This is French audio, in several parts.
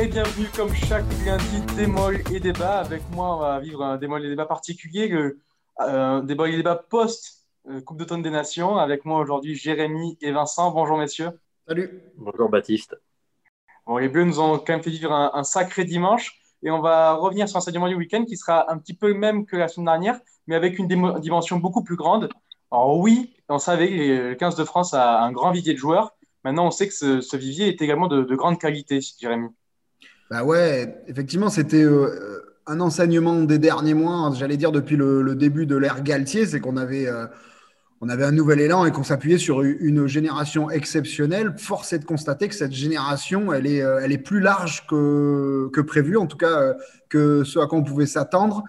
et bienvenue comme chaque lundi démol et débat. Avec moi, on va vivre un démol et débat particulier, le, euh, un démol et débat post euh, Coupe d'automne des Nations. Avec moi aujourd'hui Jérémy et Vincent. Bonjour messieurs. Salut. Bonjour Baptiste. Bon, les Bleus nous ont quand même fait vivre un, un sacré dimanche et on va revenir sur un stade du week-end qui sera un petit peu le même que la semaine dernière, mais avec une dimension beaucoup plus grande. Alors oui, on savait que le 15 de France a un grand vivier de joueurs. Maintenant, on sait que ce, ce vivier est également de, de grande qualité, Jérémy. Bah ouais, effectivement, c'était euh, un enseignement des derniers mois, j'allais dire depuis le, début de l'ère Galtier, c'est qu'on avait, euh, avait un nouvel élan et qu'on s'appuyait sur une génération exceptionnelle. Force est de constater que cette génération, elle est, euh, elle est plus large que, que prévu, en tout cas que ce à quoi on pouvait s'attendre.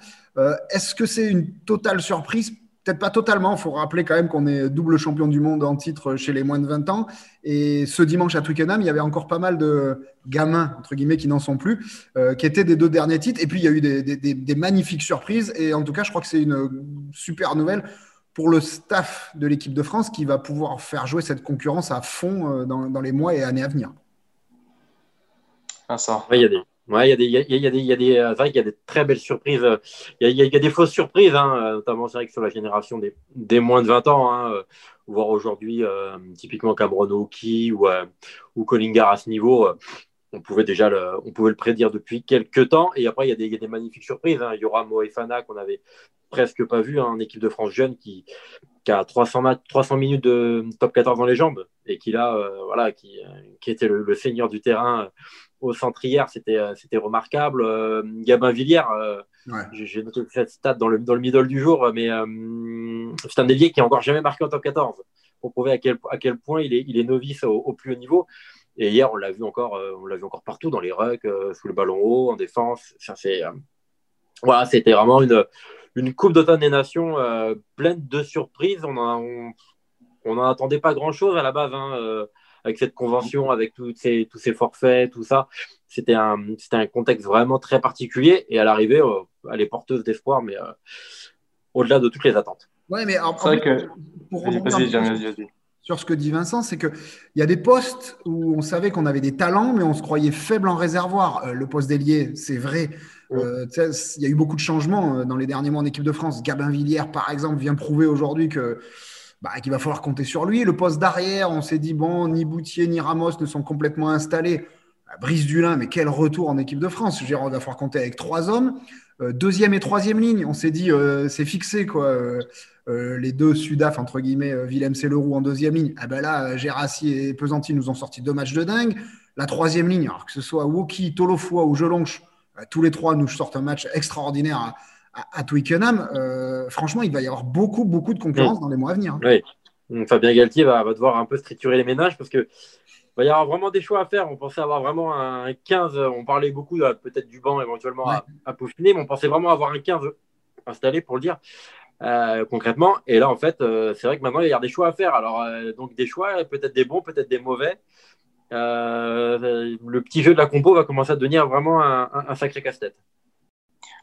Est-ce que c'est une totale surprise? Peut-être pas totalement. Il faut rappeler quand même qu'on est double champion du monde en titre chez les moins de 20 ans. Et ce dimanche à Twickenham, il y avait encore pas mal de gamins, entre guillemets, qui n'en sont plus, euh, qui étaient des deux derniers titres. Et puis, il y a eu des, des, des, des magnifiques surprises. Et en tout cas, je crois que c'est une super nouvelle pour le staff de l'équipe de France qui va pouvoir faire jouer cette concurrence à fond euh, dans, dans les mois et années à venir. Vincent. Ouais, il y a des, ouais, il y a des, il y a, y a des, y a des, c'est vrai qu'il y a des très belles surprises. Il y a, il y y a des fausses surprises, hein, notamment c'est vrai que sur la génération des, des moins de 20 ans, hein, voir aujourd'hui euh, typiquement Cameron Hawkey ou, euh, ou Collingar à ce niveau. Euh, on pouvait déjà le, on pouvait le prédire depuis quelques temps. Et après, il y a des, y a des magnifiques surprises. Hein. Il y aura Moefana qu'on avait presque pas vu hein, en équipe de France jeune qui, qui a 300, mat- 300 minutes de top 14 dans les jambes et qui là, euh, voilà, qui, qui était le, le seigneur du terrain euh, au centre hier. C'était, euh, c'était remarquable. Euh, Gabin Villière, euh, Ouais. j'ai noté cette stat dans le, dans le middle du jour, mais euh, c'est un dévié qui a encore jamais marqué en top 14 pour prouver à quel, à quel point il est, il est novice au, au plus haut niveau. Et hier, on l'a vu encore, on l'a vu encore partout dans les rucks, sous le ballon haut, en défense. Ça c'est, voilà, c'était vraiment une, une coupe d'automne des nations pleine de surprises. On en, on, on en attendait pas grand chose à la base, hein, avec cette convention, avec toutes ces, tous ces forfaits, tout ça. C'était un, c'était un contexte vraiment très particulier. Et à l'arrivée, euh, elle est porteuse d'espoir, mais euh, au-delà de toutes les attentes. Ouais, mais en, C'est vrai en- que. pour sur ce que dit Vincent, c'est qu'il y a des postes où on savait qu'on avait des talents, mais on se croyait faible en réservoir. Euh, le poste d'ailier, c'est vrai. Euh, Il y a eu beaucoup de changements euh, dans les derniers mois en équipe de France. Gabin Villière, par exemple, vient prouver aujourd'hui que bah, qu'il va falloir compter sur lui. Le poste d'arrière, on s'est dit, bon, ni Boutier ni Ramos ne sont complètement installés. Bah, Brice Dulin, mais quel retour en équipe de France. On va falloir compter avec trois hommes. Euh, deuxième et troisième ligne, on s'est dit, euh, c'est fixé, quoi. Euh, les deux Sudaf, entre guillemets, Willem Leroux en deuxième ligne. Ah ben là, Gérassi et Pesanti nous ont sorti deux matchs de dingue. La troisième ligne, alors que ce soit Woki, Tolofoa ou Jelonche, euh, tous les trois nous sortent un match extraordinaire à, à, à Twickenham. Euh, franchement, il va y avoir beaucoup, beaucoup de concurrence dans les mois à venir. hein. Oui. Donc, Fabien Galtier va, va devoir un peu triturer les ménages parce que va y avoir vraiment des choix à faire. On pensait avoir vraiment un 15. On parlait beaucoup peut-être du banc éventuellement à, à peaufiner, mais on pensait vraiment avoir un 15 installé pour le dire euh, concrètement. Et là, en fait, euh, c'est vrai que maintenant il y a des choix à faire. Alors, euh, donc des choix, peut-être des bons, peut-être des mauvais. Le petit jeu de la compo va commencer à devenir vraiment un, un- un sacré casse-tête.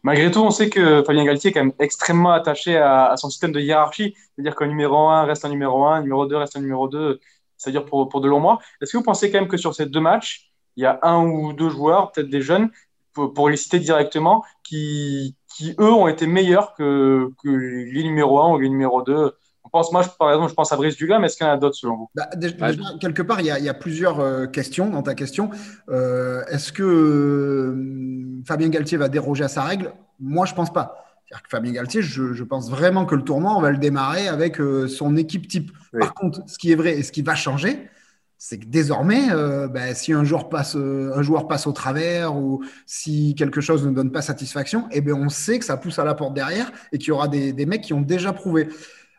Malgré tout, on sait que Fabien Galtier est quand même extrêmement attaché à, son système de hiérarchie. C'est-à-dire qu'un numéro 1 reste un numéro 1, un numéro 2 reste un numéro 2, c'est-à-dire pour, pour de longs mois. Est-ce que vous pensez quand même que sur ces deux matchs, il y a un ou deux joueurs, peut-être des jeunes, pour, les citer directement, qui, qui, eux, ont été meilleurs que, que les numéros 1 ou les numéros 2 on pense, Moi, je, par exemple, je pense à Brice mais est-ce qu'il y en a d'autres selon vous? Bah, dé- Ouais. déjà, quelque part, il y a, il y a plusieurs euh, questions dans ta question. Euh, Est-ce que euh, Fabien Galtier va déroger à sa règle? Moi, je pense pas. C'est-à-dire que Fabien Galtier, je, je pense vraiment que le tournoi, on va le démarrer avec euh, son équipe type. Oui. Par contre, ce qui est vrai et ce qui va changer, c'est que désormais, euh, bah, si un joueur, passe, euh, un joueur passe au travers ou si quelque chose ne donne pas satisfaction, eh ben, on sait que ça pousse à la porte derrière et qu'il y aura des, des mecs qui ont déjà prouvé.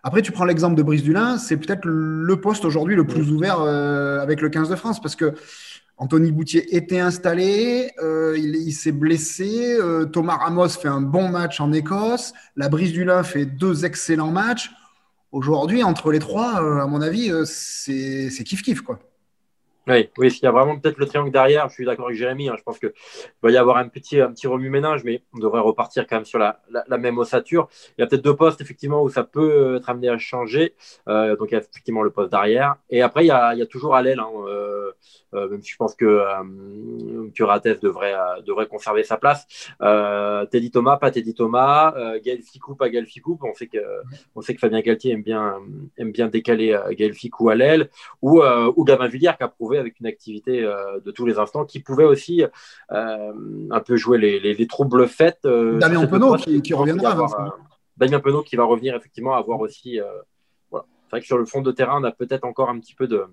Après, tu prends l'exemple de Brice Dulin, c'est peut-être le poste aujourd'hui le plus ouvert euh, avec le 15 de France parce que Anthony Boutier était installé, euh, il, il s'est blessé, euh, Thomas Ramos fait un bon match en Écosse, la Brice Dulin fait deux excellents matchs. Aujourd'hui, entre les trois, à mon avis, c'est c'est kiff-kiff. quoi. Oui, oui, s'il y a vraiment peut-être le triangle derrière, je suis d'accord avec Jérémy. hein, je pense qu'il va y avoir un petit, un petit remue-ménage, mais on devrait repartir quand même sur la, même ossature. Il y a peut-être deux postes, effectivement, où ça peut être amené à changer. Euh, donc, il y a effectivement le poste d'arrière. Et après, il y a, toujours à. Hein, euh, même si je pense que, que devrait, devrait conserver sa place. Teddy Thomas, pas Teddy Thomas, Gaël Ficou, pas Gaël Ficou. On sait que, on sait que Fabien Galtier aime bien, aime bien décaler Gaël Ficou à l'aile, ou, ou Gavin Villière qui a prouvé avec une activité de tous les instants qui pouvait aussi un peu jouer les, les, troubles faits. Damien Penaud qui, qui reviendra. Damien Penaud qui va revenir effectivement avoir aussi. voilà. C'est vrai que sur le fond de terrain, on a peut-être encore un petit peu de,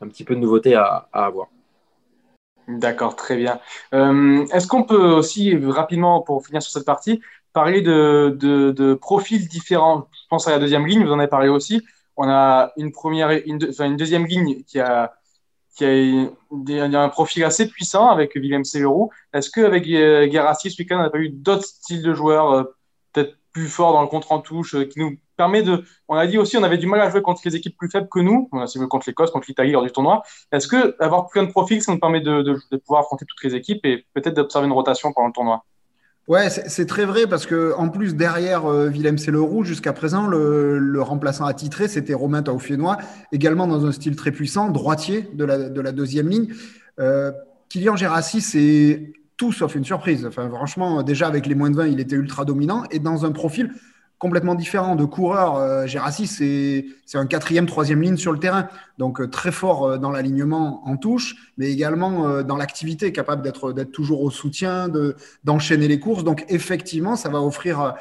un petit peu de nouveauté à, avoir. D'accord, très bien. Euh, est-ce qu'on peut aussi, rapidement, pour finir sur cette partie, parler de, de, profils différents? Je pense à la deuxième ligne, vous en avez parlé aussi. On a une, première, une, deuxième ligne qui a, qui a, un profil assez puissant avec Willem Leroux. Est-ce qu'avec Guerassi, ce week-end, on n'a pas eu d'autres styles de joueurs euh, peut-être plus forts dans le contre en touche, euh, qui nous permet de. On a dit aussi, on avait du mal à jouer contre les équipes plus faibles que nous. On a joué contre l'Écosse, contre l'Italie lors du tournoi. Est-ce que avoir plein de profils, ça nous permet de, pouvoir affronter toutes les équipes et peut-être d'observer une rotation pendant le tournoi? Ouais, c'est très vrai parce que en plus derrière euh, Willem Selleroux, jusqu'à présent, le, remplaçant attitré, c'était Romain Tauffienois, également dans un style très puissant, droitier de la, de la deuxième ligne. Euh, Kylian Gérassi, c'est tout sauf une surprise. Enfin, franchement, déjà avec les moins de 20, il était ultra dominant et dans un profil complètement différent de coureur. Euh, Gérassi, c'est un quatrième, troisième ligne sur le terrain. Donc euh, très fort euh, dans l'alignement en touche, mais également dans l'activité, capable d'être toujours au soutien, d'enchaîner les courses. Donc effectivement, ça va offrir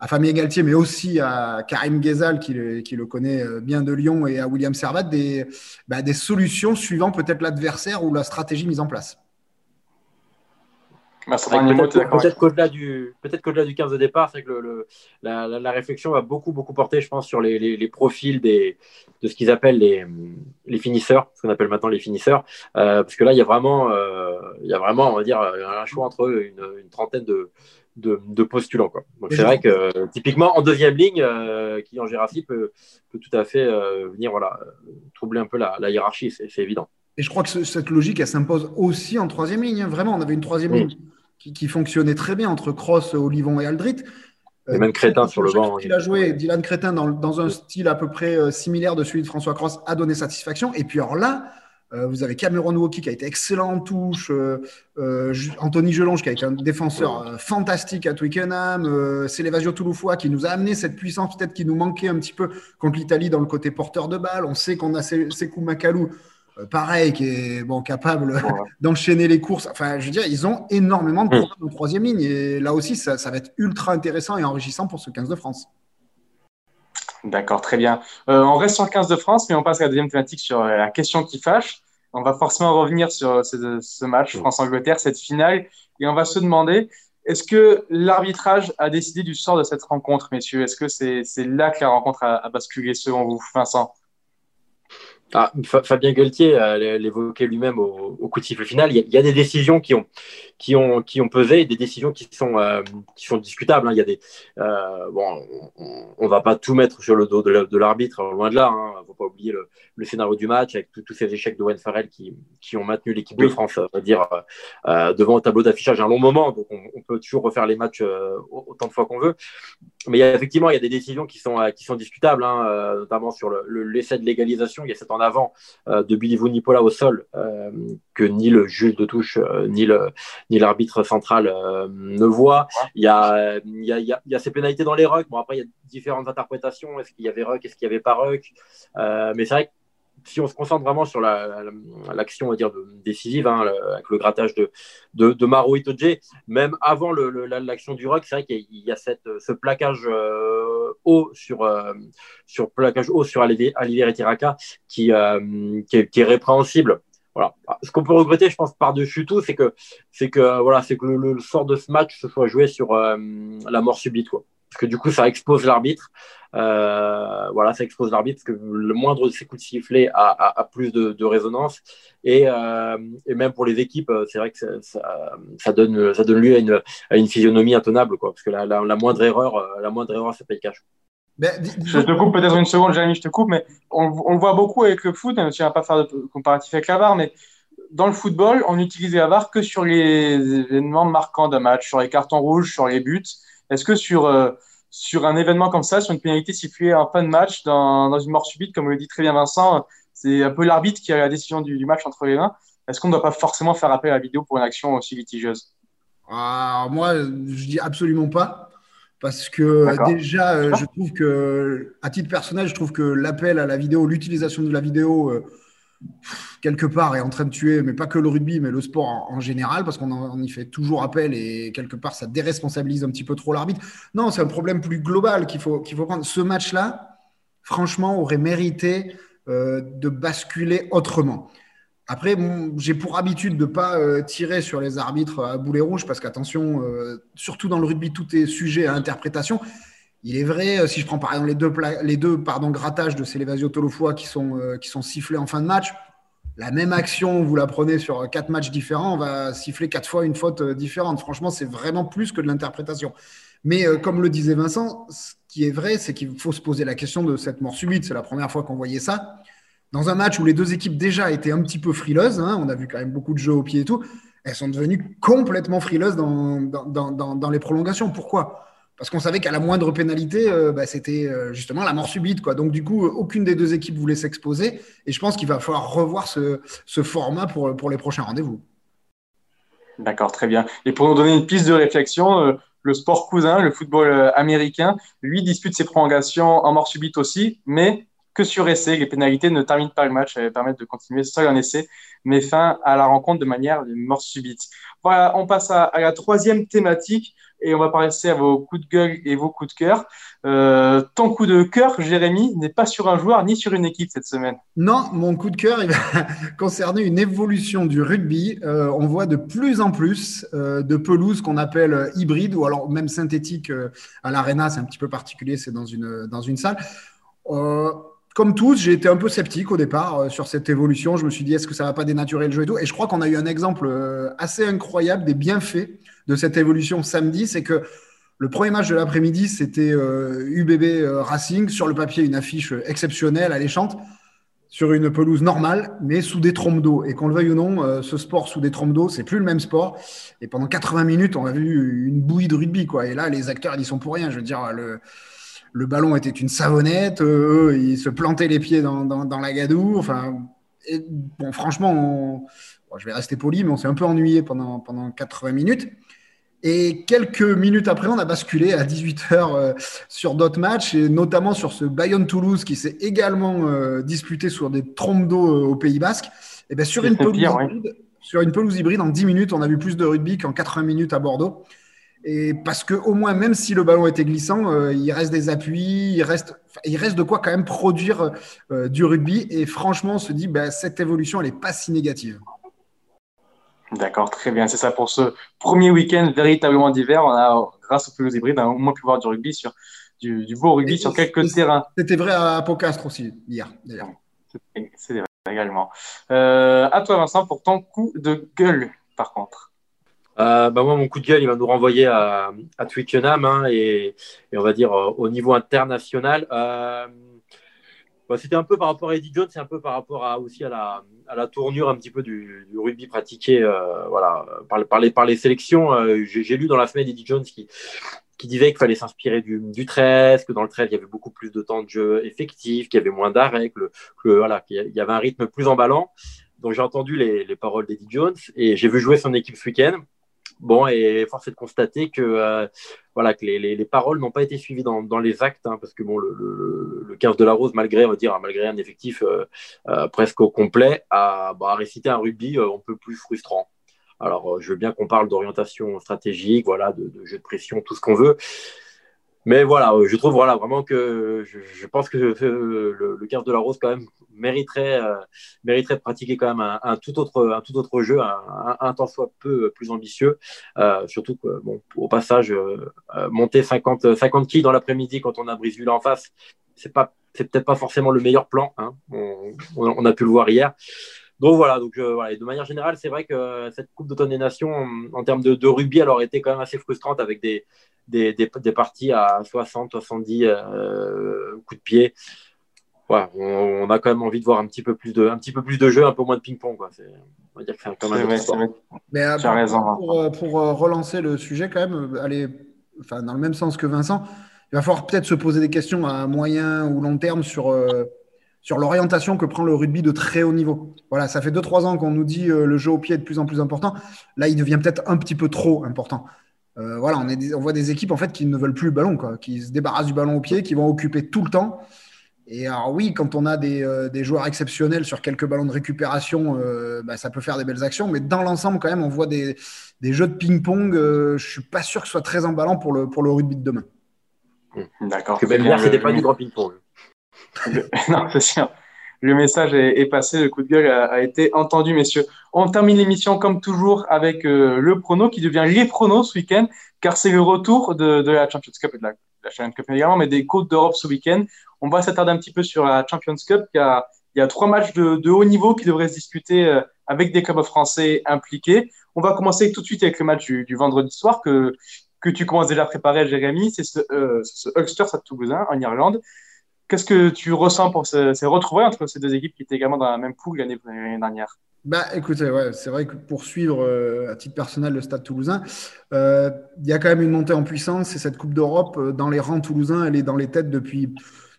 à Fabien Galtier, mais aussi à Karim Ghezal, qui le, qui le connaît bien de Lyon, et à William Servat, des, bah, des solutions suivant peut-être l'adversaire ou la stratégie mise en place. Peut-être qu'au-delà du, peut qu'au-delà du 15 de départ, c'est que le, la, la, réflexion va beaucoup, beaucoup porter, je pense, sur les, les, les profils des, de ce qu'ils appellent les, les finisseurs, ce qu'on appelle maintenant les finisseurs. Euh, parce que là, il y a vraiment, euh, il y a vraiment, on va dire, un choix entre une, une trentaine de, de, de, postulants. Quoi. Donc c'est vrai que typiquement en deuxième ligne, euh, Kylian Gérassi peut, peut tout à fait euh, venir voilà, troubler un peu la, la hiérarchie, c'est, évident. Et je crois que cette logique, elle s'impose aussi en troisième ligne. Hein. Vraiment, on avait une troisième ligne qui, fonctionnait très bien entre Cross, Olivon et Aldrit. Et même Crétin sur le banc. Il a joué, Dylan Crétin, dans, un style à peu près euh, similaire de celui de François Cross, a donné satisfaction. Et puis alors là, euh, vous avez Cameron Woki qui a été excellent en touche, euh, Anthony Gelonge qui a été un défenseur fantastique à Twickenham, c'est l'Evasio Touloufois qui nous a amené cette puissance peut-être qui nous manquait un petit peu contre l'Italie dans le côté porteur de balle. On sait qu'on a Sekou Makalou euh, pareil, qui est bon, capable d'enchaîner les courses. Enfin, je veux dire, ils ont énormément de problèmes en troisième ligne. Et là aussi, ça, va être ultra intéressant et enrichissant pour ce 15 de France. D'accord, très bien. Euh, on reste sur le 15 de France, mais on passe à la deuxième thématique sur euh, la question qui fâche. On va forcément revenir sur ce, match France-Angleterre, cette finale, et on va se demander est-ce que l'arbitrage a décidé du sort de cette rencontre, messieurs? Est-ce que c'est là que la rencontre a, a basculé selon vous, Vincent? Ah, Fabien Galtier l'évoquait lui-même au, coup de siffle final. Il y, a, des décisions qui ont, qui ont, qui ont pesé et des décisions qui sont, euh, qui sont discutables. Hein. Il y a des, euh, bon, on ne va pas tout mettre sur le dos de l'arbitre, loin de là. Il hein. ne faut pas oublier le, le, scénario du match avec tous ces échecs de Wayne Farrell qui, ont maintenu l'équipe de France on va dire, euh, devant le tableau d'affichage un long moment. Donc, on, on, peut toujours refaire les matchs autant de fois qu'on veut. Mais il y a, effectivement, il y a des décisions qui sont, discutables, hein, notamment sur l'essai le, de légalisation. Il y a cet avant euh, de Billy Nipola au sol euh, que ni le juge de touche euh, ni le ni l'arbitre central ne voit. Il y a il y a, il y a ces pénalités dans les rucks. Bon après il y a différentes interprétations. Est-ce qu'il y avait ruck, est-ce qu'il y avait pas ruck? Mais c'est vrai que si on se concentre vraiment sur l'action, la, dire, décisive, hein, avec le grattage de, de, de Maro Itoje, même avant l'action du rock, c'est vrai qu'il y, a cette, ce plaquage euh, haut sur, euh, sur plaquage haut sur Tiraka qui, euh, qui, est, répréhensible. Voilà. Ce qu'on peut regretter, je pense, par-dessus tout, c'est que, c'est que, voilà, que le, sort de ce match se soit joué sur la mort subite. Parce que du coup, ça expose l'arbitre. Euh, voilà, ça expose l'arbitre parce que le moindre de ces coups de sifflet a, plus de, résonance. Euh, et, même pour les équipes, c'est vrai que ça, donne, ça donne lieu à une, à une physionomie intenable, quoi, parce que la, la, moindre erreur, la moindre erreur, ça paye cash. Ben, je te coupe peut-être une seconde, Jérémy, je te coupe, mais on, le voit beaucoup avec le foot, si on ne pas faire de comparatif avec la VAR, mais dans le football, on utilise la VAR que sur les événements marquants d'un match, sur les cartons rouges, sur les buts. Est-ce que sur, euh, sur un événement comme ça, sur une pénalité sifflée en fin de match, dans, dans une mort subite, comme le dit très bien Vincent, c'est un peu l'arbitre qui a la décision du, match entre les mains. Est-ce qu'on ne doit pas forcément faire appel à la vidéo pour une action aussi litigieuse? Ah, Moi, je dis absolument pas. Parce que déjà, euh, je trouve que, à titre personnel, je trouve que l'appel à la vidéo, l'utilisation de la vidéo, euh, quelque part, est en train de tuer, mais pas que le rugby, mais le sport en, général, parce qu'on y fait toujours appel et quelque part, ça déresponsabilise un petit peu trop l'arbitre. Non, c'est un problème plus global qu'il faut, qu'il faut prendre. Ce match-là, franchement, aurait mérité euh, de basculer autrement. Après, j'ai pour habitude de ne pas euh, tirer sur les arbitres à boulet rouge parce qu'attention, euh, surtout dans le rugby, tout est sujet à interprétation. Il est vrai, euh, si je prends par exemple les deux, les deux pardon, grattages de Célevasio Tolofoa qui sont, qui sont sifflés en fin de match, la même action, vous la prenez sur quatre matchs différents, on va siffler quatre fois une faute différente. Franchement, c'est vraiment plus que de l'interprétation. Mais comme le disait Vincent, ce qui est vrai, c'est qu'il faut se poser la question de cette mort subite. C'est la première fois qu'on voyait ça dans un match où les deux équipes déjà étaient un petit peu frileuses, hein, on a vu quand même beaucoup de jeux au pied et tout, elles sont devenues complètement frileuses dans, dans, les prolongations. Pourquoi? Parce qu'on savait qu'à la moindre pénalité, euh, bah, c'était euh, justement la mort subite. Donc du coup, aucune des deux équipes voulait s'exposer. Et je pense qu'il va falloir revoir ce, format pour, les prochains rendez-vous. D'accord, très bien. Et pour nous donner une piste de réflexion, euh, le sport cousin, le football américain, lui dispute ses prolongations en mort subite aussi, mais que sur essai. Les pénalités ne terminent pas le match, elles permettent de continuer seul un essai, mais fin à la rencontre de manière de mort subite. Voilà, on passe à, la troisième thématique et on va passer à vos coups de gueule et vos coups de cœur. Euh, ton coup de cœur, Jérémy, n'est pas sur un joueur ni sur une équipe cette semaine. Non, mon coup de cœur, il va concerner une évolution du rugby. Euh, on voit de plus en plus euh, de pelouses qu'on appelle hybrides ou alors même synthétiques à l'arena. C'est un petit peu particulier, c'est dans une, dans une salle comme tous, j'ai été un peu sceptique au départ sur cette évolution. Je me suis dit, est-ce que ça va pas dénaturer le jeu et tout? Et je crois qu'on a eu un exemple assez incroyable des bienfaits de cette évolution samedi. C'est que le premier match de l'après-midi, c'était UBB euh, Racing. Sur le papier, une affiche exceptionnelle, alléchante, sur une pelouse normale, mais sous des trompes d'eau. Et qu'on le veuille ou non, ce sport sous des trompes d'eau, c'est plus le même sport. Et pendant 80 minutes, on a vu une bouillie de rugby. Quoi. Et là, les acteurs, ils sont pour rien. Je veux dire, le le ballon était une savonnette, eux, ils se plantaient les pieds dans, la gadoue. Enfin, bon, franchement, je vais rester poli, mais on s'est un peu ennuyé pendant, pendant 80 minutes. Et quelques minutes après, on a basculé à 18h euh, sur d'autres matchs, et notamment sur ce Bayonne-Toulouse qui s'est également euh, disputé sur des trompes d'eau euh, au Pays Basque. Et bien, sur, une pelouse hybride, sur une pelouse hybride, en 10 minutes, on a vu plus de rugby qu'en 80 minutes à Bordeaux. Et parce que au moins, même si le ballon était glissant, il reste des appuis, il reste, il reste de quoi quand même produire du rugby. Et franchement, on se dit, bah, cette évolution, elle n'est pas si négative. D'accord, très bien. C'est ça pour ce premier week-end véritablement d'hiver. On a, grâce aux pelouses hybrides, au moins pu voir du rugby sur du, beau rugby sur quelques terrains. C'était vrai à Pocastre aussi hier, d'ailleurs. C'est vrai également. Euh, à toi, Vincent, pour ton coup de gueule, par contre. Euh, bah moi, mon coup de gueule, il va nous renvoyer à, à Twickenham hein, et, on va dire euh, au niveau international. Euh, bah, c'était un peu par rapport à Eddie Jones, c'est un peu par rapport à, aussi à la, à la tournure un petit peu du, du rugby pratiqué voilà, par, par, les, par les sélections. J'ai lu dans la semaine Eddie Jones qui, qui disait qu'il fallait s'inspirer du, du 13, que dans le 13, il y avait beaucoup plus de temps de jeu effectif, qu'il y avait moins d'arrêts, que, voilà, qu'il y avait un rythme plus emballant. Donc j'ai entendu les, les paroles d'Eddie Jones et j'ai vu jouer son équipe ce week-end. Bon, et force est de constater que, euh, voilà, que les, les, paroles n'ont pas été suivies dans, dans les actes, hein, parce que bon, le, le, le 15 de la Rose, malgré, on va dire, malgré un effectif euh, euh, presque au complet, a, bah, récité un rugby un peu plus frustrant. Alors, je veux bien qu'on parle d'orientation stratégique, voilà, de, de, jeu de pression, tout ce qu'on veut. Mais voilà, je trouve voilà, vraiment que je, pense que le, le 15 de la Rose, quand même, mériterait, euh, mériterait de pratiquer quand même un, tout, autre, un tout autre jeu, un, un, tant soit peu plus ambitieux. Euh, surtout que, bon, au passage, euh, monter 50, 50 kills dans l'après-midi quand on a Briseville en face, c'est pas c'est peut-être pas forcément le meilleur plan. Hein. On, a pu le voir hier. Donc voilà, donc voilà. de manière générale, c'est vrai que cette Coupe d'automne des Nations, en, termes de, de, rugby, alors été quand même assez frustrante avec des, des, des, des parties à 60, 70 coups de pied on, a quand même envie de voir un petit peu plus de, un petit peu plus de jeu, un peu moins de ping-pong. On va dire que c'est quand même Mais euh, raison, pour, euh, pour, euh, relancer le sujet, quand même, aller enfin, dans le même sens que Vincent, il va falloir peut-être se poser des questions à moyen ou long terme sur, sur l'orientation que prend le rugby de très haut niveau. Voilà, ça fait 2-3 ans qu'on nous dit le jeu au pied est de plus en plus important. Là, il devient peut-être un petit peu trop important. Voilà, on, est on, voit des équipes en fait qui ne veulent plus le ballon, quoi, qui se débarrassent du ballon au pied, qui vont occuper tout le temps. Et alors oui, quand on a des, euh, des, joueurs exceptionnels sur quelques ballons de récupération, euh, bah, ça peut faire des belles actions. Mais dans l'ensemble, quand même, on voit des, des jeux de ping-pong. Euh, je suis pas sûr que ce soit très emballant pour le, pour le rugby de demain. D'accord. Que même hier, c'était pas du grand ping-pong. non, c'est sûr. Le message est, passé, le coup de gueule a, été entendu, messieurs. On termine l'émission comme toujours avec le prono qui devient les pronos ce week-end, car c'est le retour de, de, la Champions Cup et de la, la Champions Cup également, mais des Côtes d'Europe ce week-end. On va s'attarder un petit peu sur la Champions Cup. A, il y a trois matchs de, haut niveau qui devraient se disputer euh, avec des clubs français impliqués. On va commencer tout de suite avec le match du, vendredi soir que, que tu commences déjà à préparer, Jérémy. C'est ce, euh, ce Ulster Stade Toulousain en Irlande. Qu'est-ce que tu ressens pour ces, ces entre ces deux équipes qui étaient également dans la même poule l'année dernière? Bah, écoutez, c'est vrai que pour suivre euh, à titre personnel le Stade Toulousain, il y a quand même une montée en puissance et cette Coupe d'Europe dans les rangs toulousains, elle est dans les têtes depuis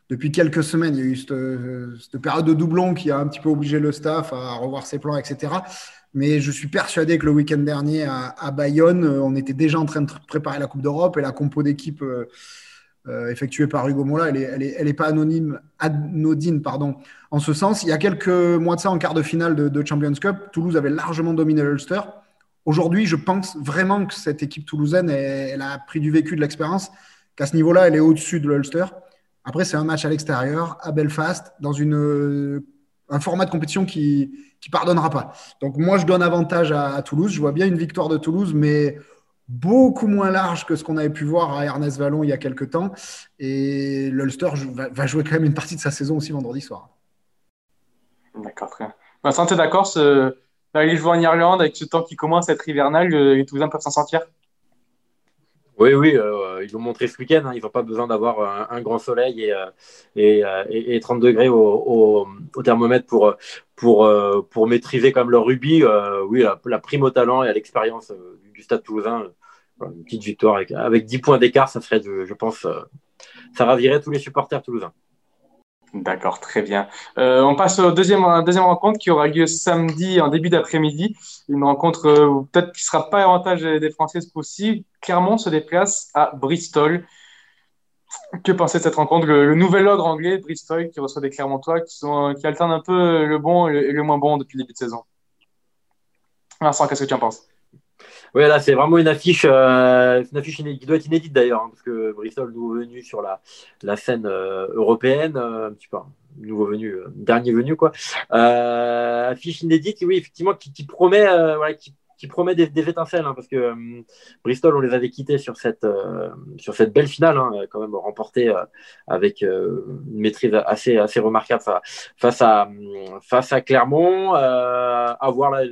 depuis quelques semaines. Il y a eu cette, période de doublon qui a un petit peu obligé le staff à revoir ses plans, etc. Mais je suis persuadé que le week-end dernier à, Bayonne, on était déjà en train de préparer la Coupe d'Europe et la compo d'équipe euh, euh, effectuée par Hugo Mola, elle n'est elle est, pas anonyme, anodine pardon, en ce sens. Il y a quelques mois de ça, en quart de finale de, Champions Cup, Toulouse avait largement dominé l'Ulster. Aujourd'hui, je pense vraiment que cette équipe toulousaine, elle, a pris du vécu, de l'expérience, qu'à ce niveau-là, elle est au-dessus de l'Ulster. Après, c'est un match à l'extérieur, à Belfast, dans une, euh, un format de compétition qui ne pardonnera pas. Donc, moi, je donne avantage à, Toulouse. Je vois bien une victoire de Toulouse, mais beaucoup moins large que ce qu'on avait pu voir à Ernest Vallon il y a quelques temps. Et l'Ulster va, jouer quand même une partie de sa saison aussi vendredi soir. D'accord, très bien. Vincent, tu es d'accord ce... Jouer en Irlande avec ce temps qui commence à être hivernal, les Toulousains peuvent s'en sortir? Oui, oui, euh, ils l'ont montré ce week-end. Hein. ils n'ont pas besoin d'avoir un, grand soleil et, euh, euh, et, et, 30 degrés au, au, thermomètre pour, pour, pour maîtriser comme leur rugby. oui, la, prime au talent et à l'expérience du Stade toulousain. Une petite victoire avec, avec 10 points d'écart, ça serait, je pense, ça ravirait tous les supporters toulousains. D'accord, très bien. Euh, on passe au deuxième, deuxième rencontre qui aura lieu samedi en début d'après-midi. Une rencontre euh, peut-être qui ne sera pas avantage des Français possible. Clermont se déplace à Bristol. Que pensez de cette rencontre? Le, nouvel ordre anglais, Bristol, qui reçoit des Clermontois qui, qui alternent un peu le bon et le moins bon depuis le début de saison. Vincent, qu'est-ce que tu en penses? Oui, là, c'est vraiment une affiche, euh, une affiche qui doit être inédite d'ailleurs, hein, parce que Bristol, nouveau venu sur la, la scène euh, européenne, euh, un petit peu, nouveau venu, dernier venu, quoi. affiche inédite, oui, effectivement, qui, qui promet, voilà, qui, qui promet des, étincelles, hein, parce que euh, Bristol, on les avait quittés sur cette, euh, sur cette belle finale, hein, quand même remportée euh, avec une maîtrise assez, assez remarquable face à, face à Clermont. à voir là, ils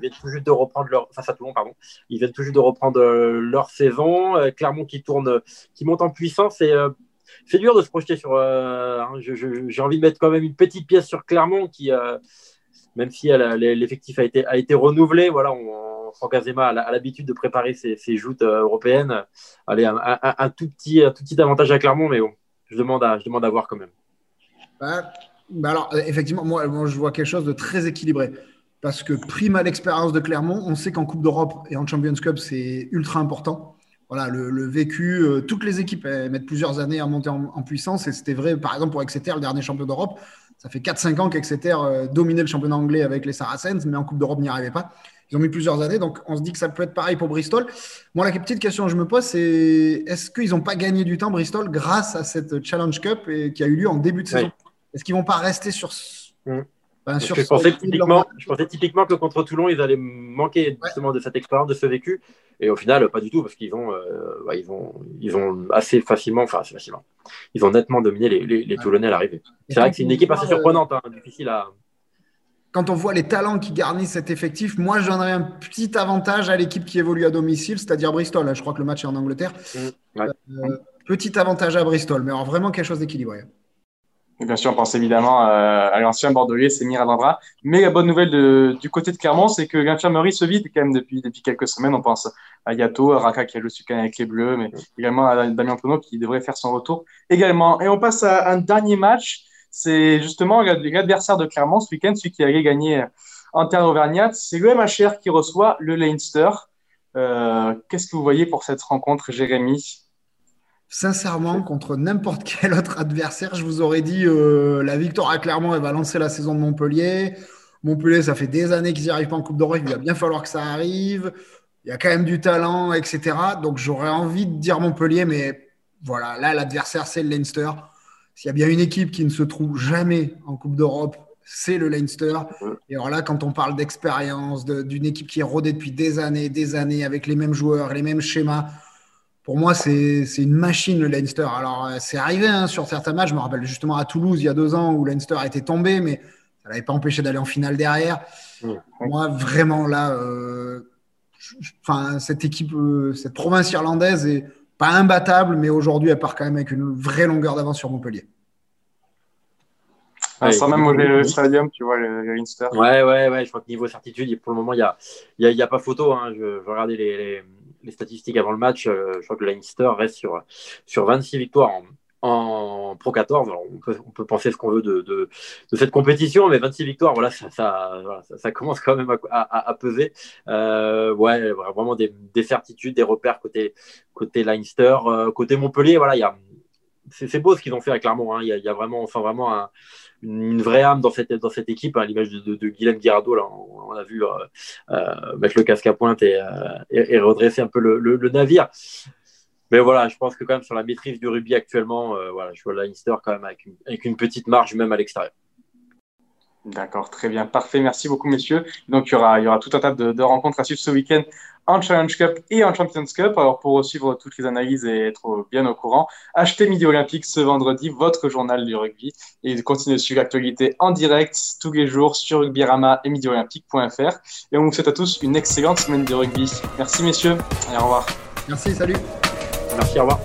viennent tout juste de reprendre leur, face à Toulon, pardon, ils viennent tout juste de reprendre leur saison. Clermont qui tourne, qui monte en puissance et c'est dur de se projeter sur. Hein, j'ai envie de mettre quand même une petite pièce sur Clermont qui, même si l'effectif a été, renouvelé, voilà, on, Franck Azema a l'habitude de préparer ses, joutes euh, européennes. Allez, un, tout petit, tout avantage à Clermont, mais je demande à, voir quand même. Bah, bah alors, euh, effectivement, moi, moi, je vois quelque chose de très équilibré. Parce que prime à l'expérience de Clermont, on sait qu'en Coupe d'Europe et en Champions Cup, c'est ultra important. Voilà, le, vécu, euh, toutes les équipes mettent plusieurs années à monter en, en puissance. Et c'était vrai, par exemple, pour Exeter, le dernier champion d'Europe. Ça fait 4-5 ans qu'Exeter euh, dominait le championnat anglais avec les Saracens, mais en Coupe d'Europe, n'y arrivait pas. Ils ont mis plusieurs années, donc on se dit que ça peut être pareil pour Bristol. Moi, la petite question que je me pose, c'est est-ce qu'ils n'ont pas gagné du temps, Bristol, grâce à cette Challenge Cup et, qui a eu lieu en début de saison? Est-ce qu'ils ne vont pas rester sur, mmh je, pensais typiquement, je, pensais typiquement, que contre Toulon, ils allaient manquer justement de cette expérience, de ce vécu. Et au final, pas du tout, parce qu'ils vont, euh, ils vont, ils vont assez facilement, enfin assez facilement, ils ont nettement dominé les, les, Toulonnais à l'arrivée. C'est vrai que c'est une équipe assez surprenante, hein, difficile à. Quand on voit les talents qui garnissent cet effectif, moi je donnerais un petit avantage à l'équipe qui évolue à domicile, c'est-à-dire Bristol. Je crois que le match est en Angleterre. Mmh, euh, petit avantage à Bristol, mais alors vraiment quelque chose d'équilibré bien sûr, on pense évidemment euh, à l'ancien Bordelais, c'est Mirandra. Mais la bonne nouvelle de, du côté de Clermont, c'est que l'infirmerie se vide quand même depuis, depuis quelques semaines. On pense à Yato, à Raka qui a le sucre avec les Bleus, mais également à Damien Pono qui devrait faire son retour également. Et on passe à un dernier match. c'est justement l'adversaire de Clermont ce week-end, celui qui allait gagner en terre auvergnate. C'est le MHR qui reçoit le Leinster. Euh, qu'est-ce que vous voyez pour cette rencontre, Jérémy? Sincèrement, contre n'importe quel autre adversaire, je vous aurais dit euh, la victoire à Clermont, elle va lancer la saison de Montpellier. Montpellier, ça fait des années qu'ils n'y arrivent pas en Coupe d'Europe. Il va bien falloir que ça arrive. Il y a quand même du talent, etc. Donc j'aurais envie de dire Montpellier, mais voilà, là, l'adversaire, c'est le Leinster. S'il y a bien une équipe qui ne se trouve jamais en Coupe d'Europe, c'est le Leinster. Et alors là, quand on parle d'expérience, d'une équipe qui est rodée depuis des années, des années, avec les mêmes joueurs, les mêmes schémas, pour moi, c'est une machine, le Leinster. Alors, euh, c'est arrivé hein, sur certains matchs. Je me rappelle justement à Toulouse, il y a deux ans, où Leinster était tombé, mais ça n'avait pas empêché d'aller en finale derrière. Moi, vraiment, là, euh, enfin, cette équipe, euh, cette province irlandaise est pas imbattable, mais aujourd'hui, elle part quand même avec une vraie longueur d'avance sur Montpellier. Ouais, sans même le stadium, tu vois, le, Leinster. Ouais, ouais, ouais. Je crois que niveau certitude, pour le moment, il n'y a, y a, y a, pas photo. Hein. Je, je regardais les, les, statistiques avant le match. Euh, je crois que le Leinster reste sur, sur 26 victoires en, Pro 14. on, peut, on, peut, penser ce qu'on veut de, de, cette compétition, mais 26 victoires, voilà, ça, ça, commence quand même à peser. Euh, ouais, vraiment des, des, certitudes, des repères côté, côté Leinster. Euh, côté Montpellier, voilà, il y a. C'est beau ce qu'ils ont fait avec Clermont. Hein. Il, y a, vraiment, enfin, vraiment un, une vraie âme dans cette, équipe, à hein, l'image de, de, de Guillaume Guirado. Là, on, a vu euh, euh, mettre le casque à pointe et, euh, redresser un peu le, navire. Mais voilà, je pense que quand même sur la maîtrise du rugby actuellement, voilà, je vois Leinster quand même avec une petite marge même à l'extérieur. D'accord, très bien, parfait. Merci beaucoup, messieurs. Donc, il y aura, il y aura tout un tas de, de rencontres à suivre ce week-end en Challenge Cup et en Champions Cup. Alors, pour suivre toutes les analyses et être bien au courant, achetez Midi Olympique ce vendredi, votre journal du rugby, et continuez de suivre l'actualité en direct tous les jours sur rugbyrama et midiolympique.fr. Et on vous souhaite à tous une excellente semaine de rugby. Merci, messieurs, et au revoir. Merci, salut. Merci, au revoir.